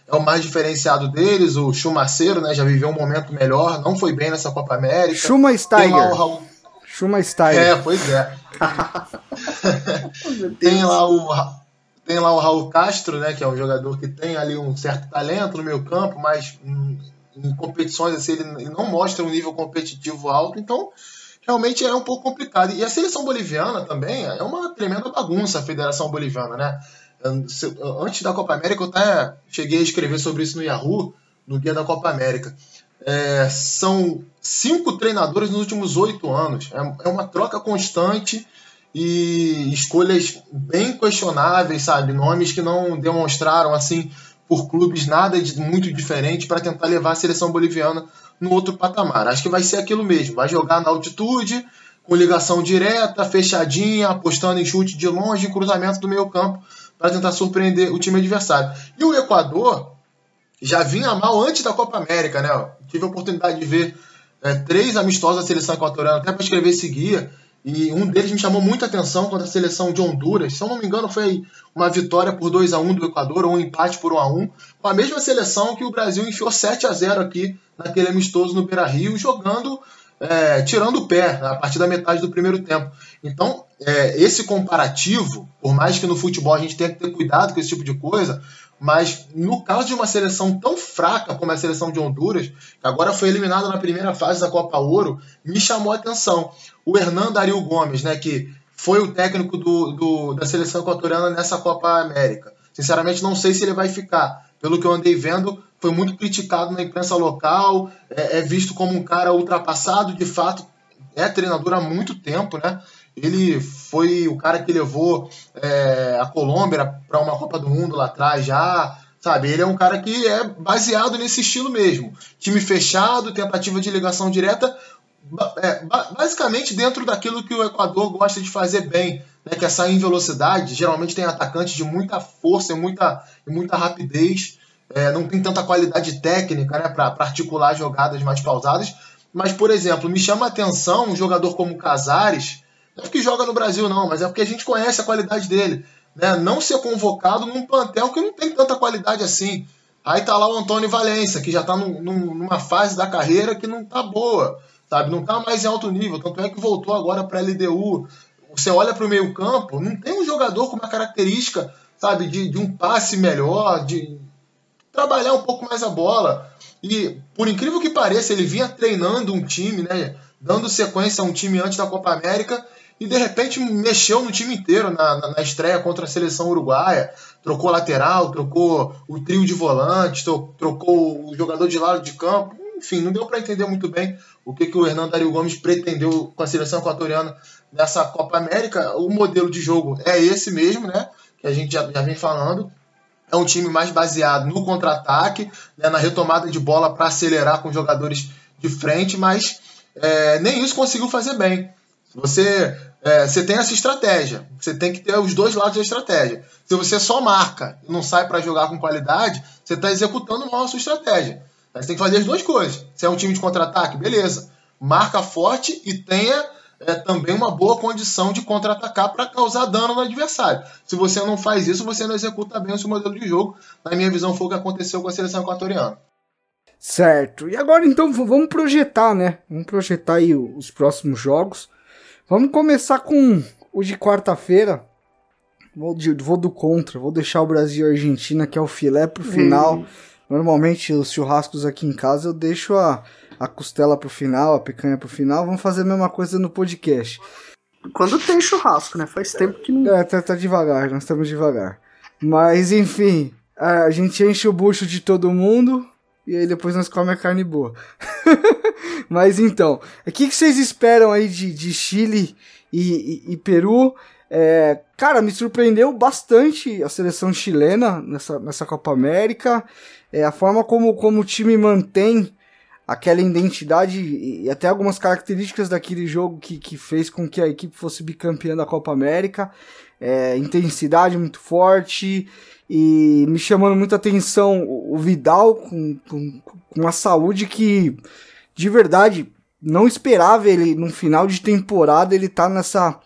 é o mais diferenciado deles, o Chumaceiro, né, já viveu um momento melhor, não foi bem nessa Copa América. Chuma Steiger. Raul... Chuma Steiger. É, pois é. tem lá o tem lá o Raul Castro, né, que é um jogador que tem ali um certo talento no meio campo, mas em, em competições assim, ele, não mostra um nível competitivo alto, então realmente é um pouco complicado. E a seleção boliviana também é uma tremenda bagunça, a Federação Boliviana, né? Antes da Copa América, eu até cheguei a escrever sobre isso no Yahoo, no dia da Copa América. É, são cinco treinadores nos últimos oito anos. É, é uma troca constante e escolhas bem questionáveis, sabe? Nomes que não demonstraram, assim, por clubes nada de muito diferente para tentar levar a seleção boliviana no outro patamar. Acho que vai ser aquilo mesmo. Vai jogar na altitude, com ligação direta, fechadinha, apostando em chute de longe, cruzamento do meio campo para tentar surpreender o time adversário. E o Equador já vinha mal antes da Copa América, né? tive a oportunidade de ver é, três amistosos da seleção equatoriana, até para escrever esse guia E um deles me chamou muita atenção contra a seleção de Honduras. Se eu não me engano, foi uma vitória por 2 a 1 do Equador ou um empate por 1 a 1 com a mesma seleção que o Brasil enfiou 7 a 0 aqui naquele amistoso no Beira Rio, jogando, é, tirando o pé a partir da metade do primeiro tempo. Então, é, esse comparativo, por mais que no futebol a gente tenha que ter cuidado com esse tipo de coisa, mas no caso de uma seleção tão fraca como a seleção de Honduras, que agora foi eliminada na primeira fase da Copa Ouro, me chamou a atenção. O Hernando Ariel Gomes, né, que foi o técnico do, do, da seleção equatoriana nessa Copa América. Sinceramente, não sei se ele vai ficar. Pelo que eu andei vendo, foi muito criticado na imprensa local, é, é visto como um cara ultrapassado, de fato, é treinador há muito tempo, né? Ele foi o cara que levou é, a Colômbia para uma Copa do Mundo lá atrás já. Sabe, ele é um cara que é baseado nesse estilo mesmo. Time fechado, tentativa de ligação direta, é, basicamente dentro daquilo que o Equador gosta de fazer bem, né, que é sair em velocidade. Geralmente tem atacantes de muita força e muita, e muita rapidez. É, não tem tanta qualidade técnica né, para articular jogadas mais pausadas. Mas, por exemplo, me chama a atenção um jogador como Casares, não é porque joga no Brasil, não, mas é porque a gente conhece a qualidade dele. Né? Não ser convocado num plantel que não tem tanta qualidade assim. Aí tá lá o Antônio Valência, que já tá num, numa fase da carreira que não tá boa, sabe? Não tá mais em alto nível. Tanto é que voltou agora pra LDU. Você olha pro meio campo, não tem um jogador com uma característica, sabe, de, de um passe melhor, de trabalhar um pouco mais a bola. E, por incrível que pareça, ele vinha treinando um time, né? Dando sequência a um time antes da Copa América e de repente mexeu no time inteiro na, na, na estreia contra a seleção uruguaia. Trocou lateral, trocou o trio de volantes, trocou o jogador de lado de campo. Enfim, não deu para entender muito bem o que, que o Hernando Dario Gomes pretendeu com a seleção equatoriana nessa Copa América. O modelo de jogo é esse mesmo, né? Que a gente já, já vem falando. É um time mais baseado no contra-ataque, né, na retomada de bola para acelerar com jogadores de frente, mas é, nem isso conseguiu fazer bem. Você é, você tem essa estratégia. Você tem que ter os dois lados da estratégia. Se você só marca e não sai para jogar com qualidade, você está executando mal a sua estratégia. Você tem que fazer as duas coisas. Se é um time de contra-ataque, beleza. Marca forte e tenha é, também uma boa condição de contra-atacar para causar dano no adversário. Se você não faz isso, você não executa bem o seu modelo de jogo. Na minha visão, foi o que aconteceu com a seleção equatoriana. Certo. E agora então vamos projetar, né? Vamos projetar aí os próximos jogos. Vamos começar com o de quarta-feira. Vou, vou, do contra, vou deixar o Brasil e a Argentina, que é o filé pro final. Hum. Normalmente os churrascos aqui em casa eu deixo a, a costela pro final, a picanha pro final. Vamos fazer a mesma coisa no podcast. Quando tem churrasco, né? Faz tempo que não. É, tá, tá devagar, nós estamos devagar. Mas enfim, a gente enche o bucho de todo mundo e aí depois nós comemos a carne boa. Mas então, o que, que vocês esperam aí de, de Chile e, e, e Peru? É, cara, me surpreendeu bastante a seleção chilena nessa, nessa Copa América. É, a forma como, como o time mantém aquela identidade e até algumas características daquele jogo que, que fez com que a equipe fosse bicampeã da Copa América. É, intensidade muito forte e me chamando muita atenção o Vidal com, com, com uma saúde que de verdade, não esperava ele, no final de temporada, ele tá nessa.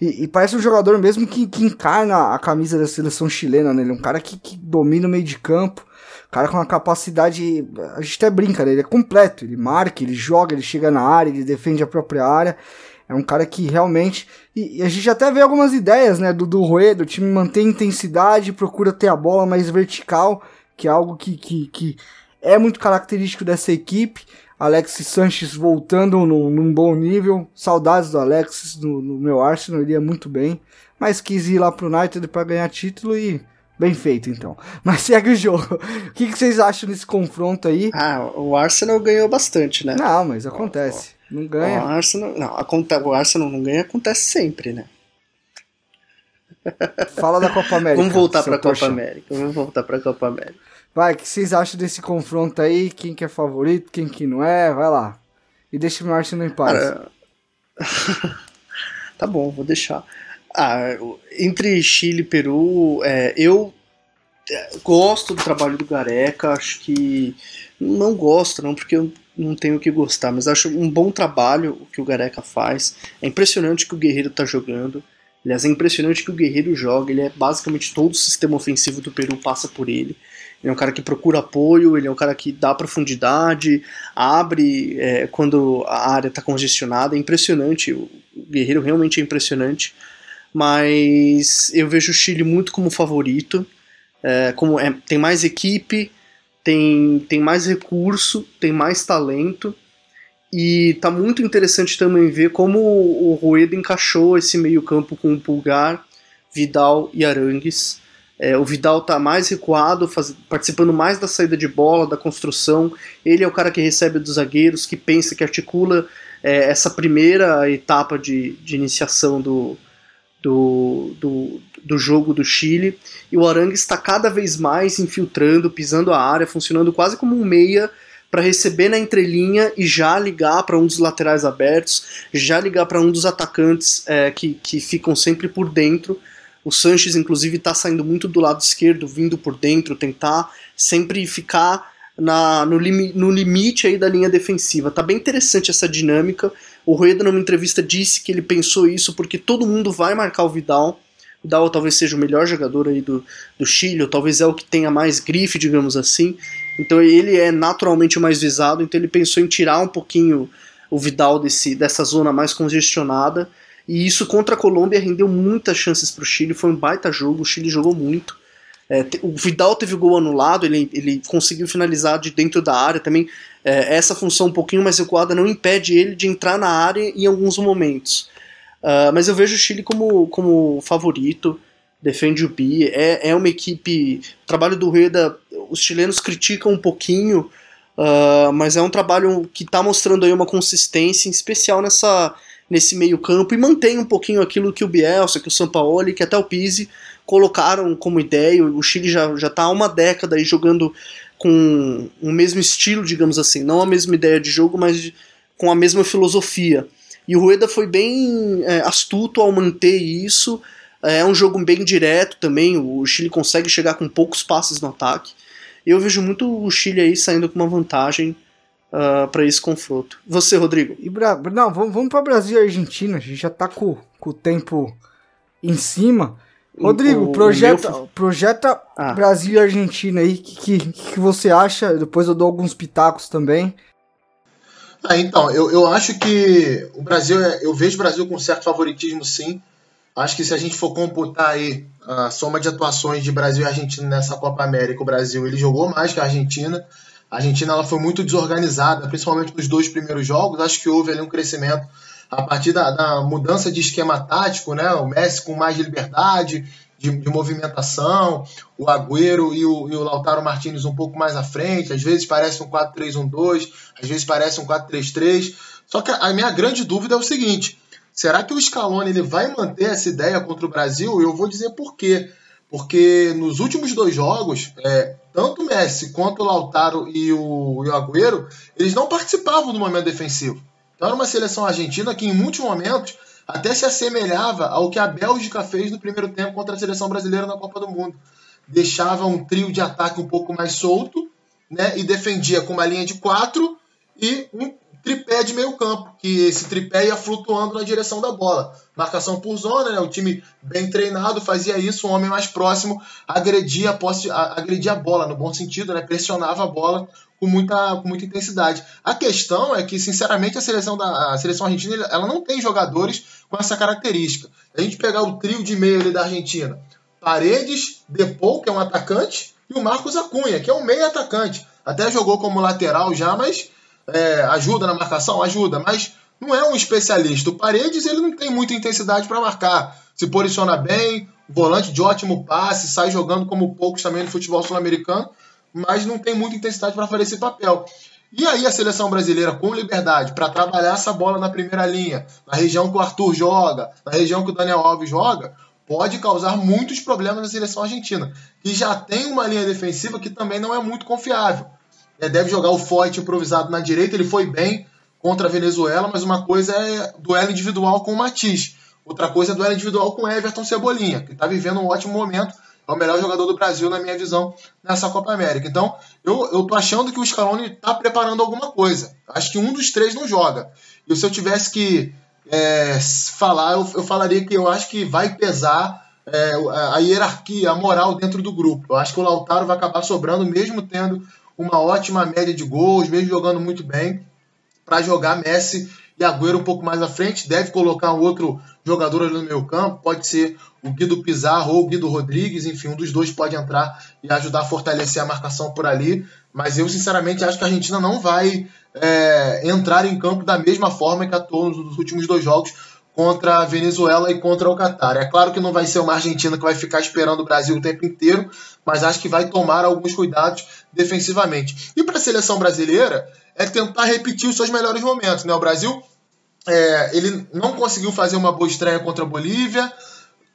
E, e, parece um jogador mesmo que, que encarna a camisa da seleção chilena, né? Ele é um cara que, que domina o meio de campo, cara com uma capacidade. A gente até brinca, né? Ele é completo, ele marca, ele joga, ele chega na área, ele defende a própria área. É um cara que realmente. E, e a gente até vê algumas ideias, né? Do, do Rueda, o time mantém intensidade, procura ter a bola mais vertical, que é algo que, que, que é muito característico dessa equipe. Alexis Sanches voltando no, num bom nível. Saudades do Alexis no, no meu Arsenal, ele ia muito bem. Mas quis ir lá pro United para ganhar título e Bem feito, então. Mas segue o jogo. O que, que, vocês acham desse confronto aí? Ah, o Arsenal ganhou bastante, né? Não, mas acontece. Não ganha. O Arsenal, não, o Arsenal não ganha, acontece sempre, né? Fala da Copa América. Vamos voltar pra Copa América. Vamos voltar pra Copa América. Vai, o que vocês acham desse confronto aí? Quem que é favorito, quem que não é? Vai lá. E deixa o Arsenal em paz. Cara... tá bom, vou deixar. Ah, entre Chile e Peru, é, eu é, gosto do trabalho do Gareca, acho que não gosto não, porque eu não tenho o que gostar, mas acho um bom trabalho o que o Gareca faz. É impressionante que o Guerreiro tá jogando. Aliás, é impressionante que o Guerreiro joga. Ele é basicamente todo o sistema ofensivo do Peru passa por ele. Ele é um cara que procura apoio, ele é um cara que dá profundidade, abre é, quando a área está congestionada. É impressionante. O Guerreiro realmente é impressionante. Mas eu vejo o Chile muito como favorito. É, como é, tem mais equipe, tem, tem mais recurso, tem mais talento. E tá muito interessante também ver como o Rueda encaixou esse meio-campo com o Pulgar, Vidal e Arangues. É, o Vidal tá mais recuado, faz, participando mais da saída de bola, da construção. Ele é o cara que recebe dos zagueiros, que pensa, que articula é, essa primeira etapa de, de iniciação do, do, do, do jogo do Chile. E o Arangues está cada vez mais infiltrando, pisando a área, funcionando quase como um meia para receber na entrelinha e já ligar para um dos laterais abertos, já ligar para um dos atacantes é, que, que ficam sempre por dentro. O Sanches, inclusive, está saindo muito do lado esquerdo, vindo por dentro, tentar sempre ficar na, no, limi, no limite aí da linha defensiva. Tá bem interessante essa dinâmica. O Rueda, numa entrevista, disse que ele pensou isso porque todo mundo vai marcar o Vidal. Vidal talvez seja o melhor jogador aí do, do Chile, ou talvez é o que tenha mais grife, digamos assim. Então ele é naturalmente o mais visado, então ele pensou em tirar um pouquinho o Vidal desse, dessa zona mais congestionada. E isso contra a Colômbia rendeu muitas chances para o Chile, foi um baita jogo, o Chile jogou muito. É, o Vidal teve gol anulado, ele, ele conseguiu finalizar de dentro da área também. É, essa função um pouquinho mais recuada não impede ele de entrar na área em alguns momentos. Uh, mas eu vejo o Chile como, como favorito, defende o bi. É, é uma equipe. O trabalho do Rueda, os chilenos criticam um pouquinho, uh, mas é um trabalho que está mostrando aí uma consistência, em especial nessa, nesse meio-campo, e mantém um pouquinho aquilo que o Bielsa, que o Sampaoli, que até o Pise colocaram como ideia. O Chile já está há uma década aí jogando com o mesmo estilo, digamos assim, não a mesma ideia de jogo, mas com a mesma filosofia. E o Rueda foi bem é, astuto ao manter isso. É um jogo bem direto também. O Chile consegue chegar com poucos passes no ataque. Eu vejo muito o Chile aí saindo com uma vantagem uh, ah, para esse confronto. Você, Rodrigo? E. Não, vamos, vamos para Brasil e Argentina. A gente já tá com, com o tempo em cima. Rodrigo, o, projeta, meu... projeta ah. Brasil e Argentina aí. O que, que, que, você acha? Depois eu dou alguns pitacos também. Ah, então, eu, eu acho que o Brasil, é, eu vejo o Brasil com certo favoritismo, sim. Acho que se a gente for computar aí a soma de atuações de Brasil e Argentina nessa Copa América, o Brasil ele jogou mais que a Argentina. A Argentina ela foi muito desorganizada, principalmente nos dois primeiros jogos. Acho que houve ali um crescimento a partir da, da mudança de esquema tático, né? O Messi com mais liberdade, de, de, movimentação, o Agüero e o, e o, Lautaro Martinez um pouco mais à frente, às vezes parece um 4-3-1-2, às vezes parece um 4-3-3. Só que a minha grande dúvida é o seguinte: será que o Scaloni ele vai manter essa ideia contra o Brasil? Eu vou dizer por quê. Porque nos últimos dois jogos, é, tanto o Messi quanto o Lautaro e o, e o Agüero, eles não participavam do momento defensivo. Então era uma seleção argentina que em muitos momentos até se assemelhava ao que a Bélgica fez no primeiro tempo contra a seleção brasileira na Copa do Mundo. Deixava um trio de ataque um pouco mais solto, né, e defendia com uma linha de quatro e um tripé de meio campo, que esse tripé ia flutuando na direção da bola. Marcação por zona, né, o time bem treinado fazia isso, o homem mais próximo agredia a, posse, agredia a bola, no bom sentido, né, pressionava a bola com muita, com muita intensidade. A questão é que, sinceramente, a seleção, da, a seleção argentina ela não tem jogadores com essa característica. A gente pegar o trio de meio da Argentina, Paredes, Depou, que é um atacante, e o Marcos Acunha, que é um meio atacante. Até jogou como lateral já, mas é, ajuda na marcação? Ajuda, mas não é um especialista. O Paredes ele não tem muita intensidade para marcar. Se posiciona bem, volante de ótimo passe, sai jogando como poucos também no futebol sul-americano, mas não tem muita intensidade para fazer esse papel. E aí a seleção brasileira com liberdade para trabalhar essa bola na primeira linha, na região que o Arthur joga, na região que o Daniel Alves joga, pode causar muitos problemas na seleção argentina, que já tem uma linha defensiva que também não é muito confiável. É, deve jogar o forte improvisado na direita, ele foi bem contra a Venezuela, mas uma coisa é duelo individual com o Matiz, outra coisa é duelo individual com o Everton Cebolinha, que está vivendo um ótimo momento é o melhor jogador do Brasil, na minha visão, nessa Copa América. Então, eu, eu tô achando que o Scaloni tá preparando alguma coisa. Acho que um dos três não joga. E se eu tivesse que é, falar, eu, eu falaria que eu acho que vai pesar é, a hierarquia, a moral dentro do grupo. Eu acho que o Lautaro vai acabar sobrando, mesmo tendo uma ótima média de gols, mesmo jogando muito bem, para jogar Messi e Agüero um pouco mais à frente. Deve colocar um outro jogador ali no meio campo, pode ser o Guido Pizarro ou o Guido Rodrigues, enfim, um dos dois pode entrar e ajudar a fortalecer a marcação por ali. Mas eu, sinceramente, acho que a Argentina não vai é, entrar em campo da mesma forma que atuou nos últimos dois jogos contra a Venezuela e contra o Catar. É claro que não vai ser uma Argentina que vai ficar esperando o Brasil o tempo inteiro, mas acho que vai tomar alguns cuidados defensivamente. E para a seleção brasileira, é tentar repetir os seus melhores momentos. Né? O Brasil é, ele não conseguiu fazer uma boa estreia contra a Bolívia,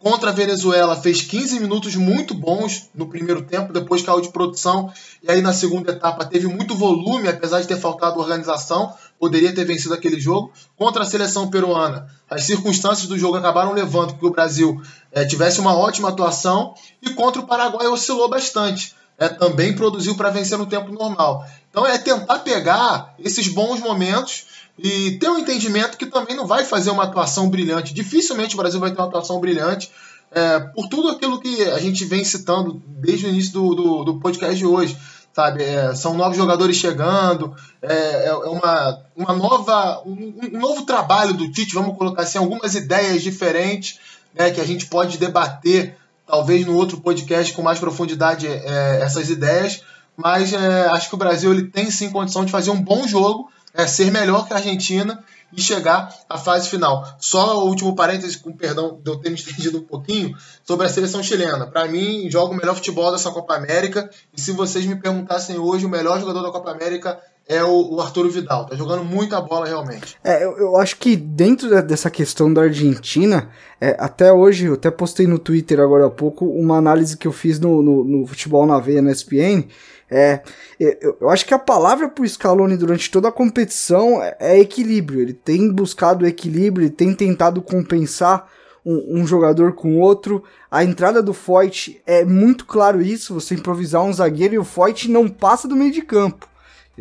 Contra a Venezuela fez 15 minutos muito bons no primeiro tempo, depois caiu de produção e aí na segunda etapa teve muito volume, apesar de ter faltado organização, poderia ter vencido aquele jogo. Contra a seleção peruana, as circunstâncias do jogo acabaram levando que o Brasil é, tivesse uma ótima atuação e contra o Paraguai oscilou bastante. É, também produziu para vencer no tempo normal. Então é tentar pegar esses bons momentos e ter um entendimento que também não vai fazer uma atuação brilhante. Dificilmente o Brasil vai ter uma atuação brilhante é, por tudo aquilo que a gente vem citando desde o início do, do, do podcast de hoje. Sabe, é, são novos jogadores chegando, é, é uma, uma nova, um, um, novo trabalho do Tite, vamos colocar assim, algumas ideias diferentes né, que a gente pode debater, talvez no outro podcast com mais profundidade, é, essas ideias, mas é, acho que o Brasil ele tem sim condição de fazer um bom jogo é ser melhor que a Argentina e chegar à fase final. Só o último parêntese, com perdão de eu ter me estendido um pouquinho, sobre a seleção chilena. Para mim, joga o melhor futebol dessa Copa América. E se vocês me perguntassem hoje, o melhor jogador da Copa América é o, o Arturo Vidal. Tá jogando muita bola realmente. É, eu, eu acho que dentro dessa questão da Argentina, é, até hoje, eu até postei no Twitter agora há pouco uma análise que eu fiz no, no, no Futebol na Veia, na ESPN, é, eu, eu acho que a palavra pro Scaloni durante toda a competição é, é equilíbrio. Ele tem buscado equilíbrio, ele tem tentado compensar um, um, jogador com outro. A entrada do Foyt é muito claro isso. Você improvisar um zagueiro e o Foyt não passa do meio de campo.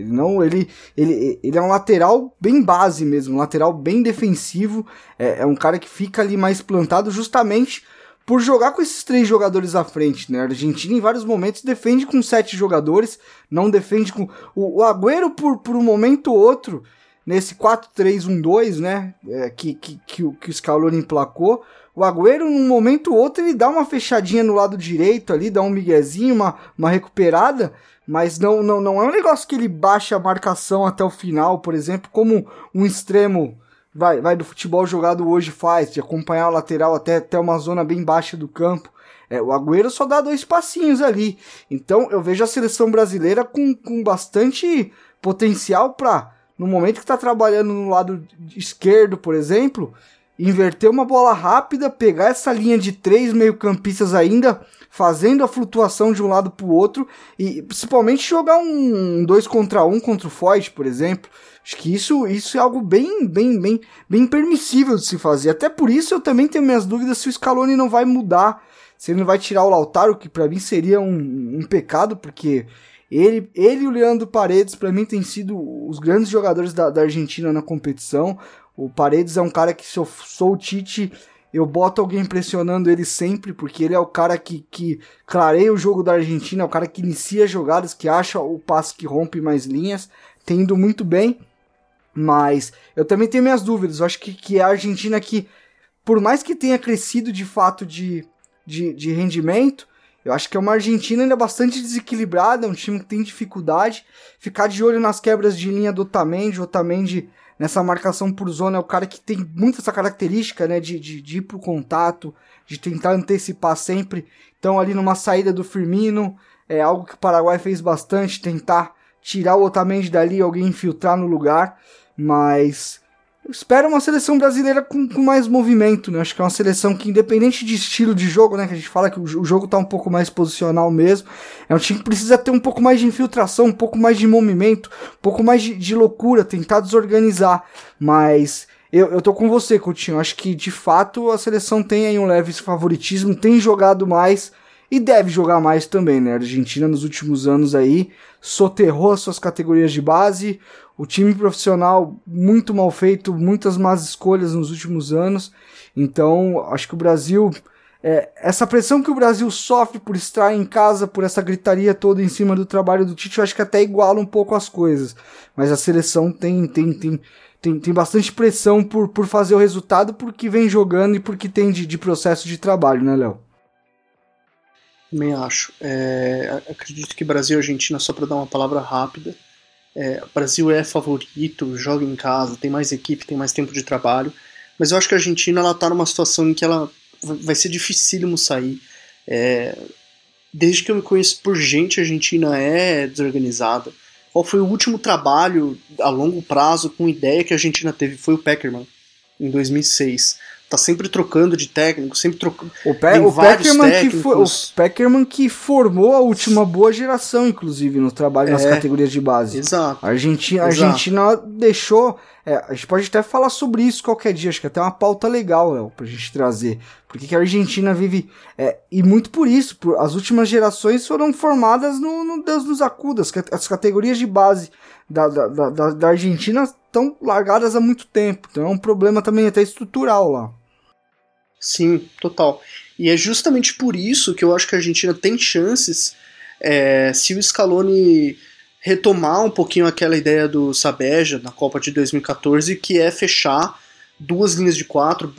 Ele não, ele, ele, ele é um lateral bem base mesmo, um lateral bem defensivo. É, é um cara que fica ali mais plantado justamente por jogar com esses três jogadores à frente, né? A Argentina em vários momentos defende com sete jogadores, não defende com. O, o Agüero, por, por um momento ou outro, nesse 4-3-1-2, né? É, que, que, que, que o Scaloni emplacou. O Agüero, num momento ou outro, ele dá uma fechadinha no lado direito ali, dá um miguezinho, uma, uma recuperada, mas não, não, não é um negócio que ele baixa a marcação até o final, por exemplo, como um extremo vai, vai do futebol jogado hoje faz, de acompanhar o lateral até, até uma zona bem baixa do campo. É, o Agüero só dá dois passinhos ali. Então eu vejo a seleção brasileira com, com bastante potencial para, no momento que está trabalhando no lado esquerdo, por exemplo, inverter uma bola rápida, pegar essa linha de três meio-campistas ainda, fazendo a flutuação de um lado para o outro, e principalmente jogar um dois contra um contra o Foyt, por exemplo. Acho que isso, isso é algo bem, bem, bem, bem permissível de se fazer. Até por isso eu também tenho minhas dúvidas se o Scaloni não vai mudar, se ele não vai tirar o Lautaro, que para mim seria um, um pecado, porque ele, ele e o Leandro Paredes, para mim, têm sido os grandes jogadores da, da, Argentina na competição. O Paredes é um cara que, se eu sou o Tite, eu boto alguém pressionando ele sempre, porque ele é o cara que, que clareia o jogo da Argentina, é o cara que inicia jogadas, que acha o passe que rompe mais linhas, tem indo muito bem. Mas eu também tenho minhas dúvidas. Eu acho que, que a Argentina que, por mais que tenha crescido de fato de, de, de rendimento, eu acho que é uma Argentina ainda bastante desequilibrada, um time que tem dificuldade. Ficar de olho nas quebras de linha do Otamendi, o Otamendi nessa marcação por zona é o cara que tem muito essa característica, né, de, de, de ir pro contato, de tentar antecipar sempre. Então ali numa saída do Firmino, é algo que o Paraguai fez bastante, tentar tirar o Otamendi dali, alguém infiltrar no lugar. Mas espero uma seleção brasileira com, com, mais movimento, né? Acho que é uma seleção que, independente de estilo de jogo, né? Que a gente fala que o, o jogo tá um pouco mais posicional mesmo. É um time que precisa ter um pouco mais de infiltração, um pouco mais de movimento, um pouco mais de, de loucura, tentar desorganizar. Mas eu, eu tô com você, Coutinho. Acho que de fato a seleção tem aí um leve favoritismo, tem jogado mais. E deve jogar mais também, né? A Argentina nos últimos anos aí soterrou as suas categorias de base, o time profissional muito mal feito, muitas más escolhas nos últimos anos. Então, acho que o Brasil é, essa pressão que o Brasil sofre por estar em casa, por essa gritaria toda em cima do trabalho do Tite, eu acho que até iguala um pouco as coisas. Mas a seleção tem, tem, tem, tem, tem bastante pressão por, por fazer o resultado, porque vem jogando e porque tem de, de processo de trabalho, né, Léo? Também acho. É, acredito que Brasil e Argentina, só para dar uma palavra rápida, é, Brasil é favorito, joga em casa, tem mais equipe, tem mais tempo de trabalho, mas eu acho que a Argentina ela tá numa situação em que ela vai ser dificílimo sair. É, desde que eu me conheço por gente, a Argentina é desorganizada. Qual foi o último trabalho a longo prazo com ideia que a Argentina teve? Foi o Peckerman, em 2006. Tá sempre trocando de técnico, sempre trocando. O, Pe o Peckerman, que foi, o Peckerman que formou a última boa geração, inclusive, no trabalho é, nas categorias de base. Exato. A Argentina, a Argentina deixou é, a gente pode até falar sobre isso qualquer dia, acho que até uma pauta legal, Léo, pra gente trazer. Porque que a Argentina vive. É, e muito por isso, por, as últimas gerações foram formadas no, no Deus nos acuda. As, as categorias de base da, da, da, da Argentina estão largadas há muito tempo. Então é um problema também até estrutural lá. Sim, total. E é justamente por isso que eu acho que a Argentina tem chances é, se o Scaloni retomar um pouquinho aquela ideia do Sabeja na Copa de 2014, que é fechar duas linhas de quatro,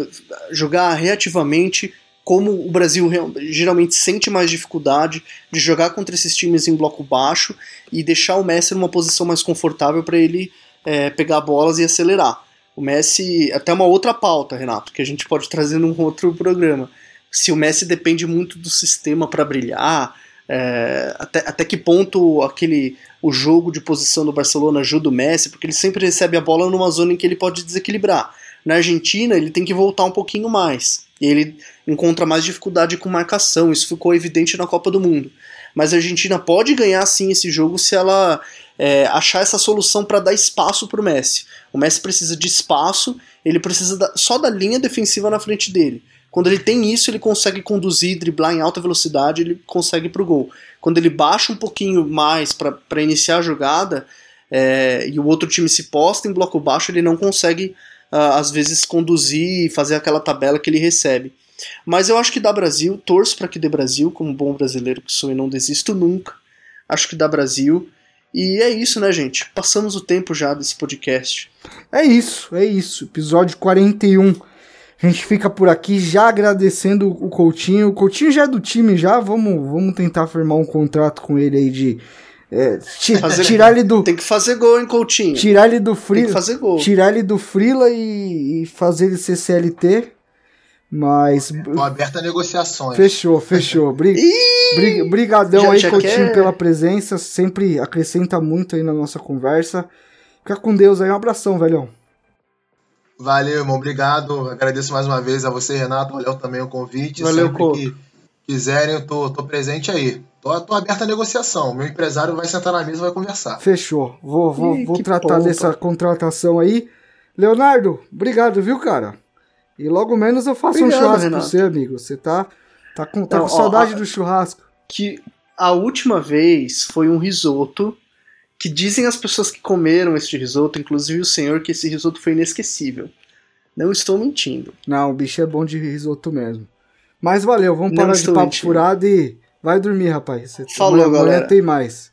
jogar reativamente como o Brasil geralmente sente mais dificuldade de jogar contra esses times em bloco baixo e deixar o Messi numa posição mais confortável para ele é, pegar bolas e acelerar. O Messi, até uma outra pauta, Renato, que a gente pode trazer num outro programa. Se o Messi depende muito do sistema para brilhar, é, até, até que ponto aquele o jogo de posição do Barcelona ajuda o Messi, porque ele sempre recebe a bola numa zona em que ele pode desequilibrar. Na Argentina, ele tem que voltar um pouquinho mais. E ele encontra mais dificuldade com marcação. Isso ficou evidente na Copa do Mundo. Mas a Argentina pode ganhar sim esse jogo se ela é, achar essa solução para dar espaço para o Messi. O Messi precisa de espaço, ele precisa da, só da linha defensiva na frente dele. Quando ele tem isso, ele consegue conduzir, driblar em alta velocidade, ele consegue para o gol. Quando ele baixa um pouquinho mais para iniciar a jogada é, e o outro time se posta em bloco baixo, ele não consegue, uh, às vezes, conduzir e fazer aquela tabela que ele recebe. Mas eu acho que dá Brasil, torço para que dê Brasil, como bom brasileiro que sou e não desisto nunca. Acho que dá Brasil. E é isso, né, gente? Passamos o tempo já desse podcast. É isso, é isso. Episódio 41. A gente fica por aqui já agradecendo o Coutinho. O Coutinho já é do time, já. Vamos, vamos tentar firmar um contrato com ele aí de. É, fazer, tirar ele do. Tem que fazer gol, hein, Coutinho? Tirar ele do Frila. Tem que fazer gol. Tirar ele do Frila e, e fazer ele ser CLT. Mas. Estão abertas negociações. Fechou, fechou. Bri... Bri... Brigadão já, aí, já Coutinho, quer... pela presença. Sempre acrescenta muito aí na nossa conversa. Fica com Deus aí. Um abração, velhão. Valeu, irmão. Obrigado. Agradeço mais uma vez a você, Renato. Valeu também o convite. Valeu, Sempre Couto. que quiserem, eu tô, tô presente aí. Tô, tô aberto à negociação. Meu empresário vai sentar na mesa e vai conversar. Fechou. Vou, vou, Ih, vou tratar dessa contratação aí. Leonardo, obrigado, viu, cara? E logo menos eu faço obrigado, um churrasco Renato. pra você, amigo. Você tá, tá com, tá com saudade ó, do churrasco. Que a última vez foi um risoto que dizem as pessoas que comeram este risoto, inclusive o senhor, que esse risoto foi inesquecível. Não estou mentindo. Não, o bicho é bom de risoto mesmo. Mas valeu, vamos parar de papo mentindo. furado e vai dormir, rapaz. Você Falou, amanhã, galera. tem mais.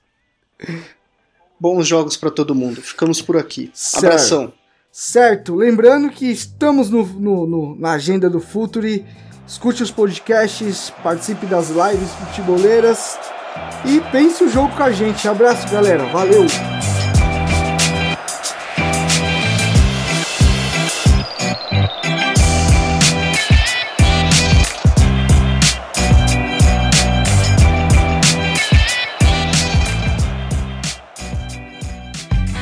Bons jogos para todo mundo. Ficamos por aqui. Certo. Abração. Certo, lembrando que estamos no, no, no, na agenda do Futuri. Escute os podcasts, participe das lives futeboleiras e pense o jogo com a gente. Abraço, galera. Valeu!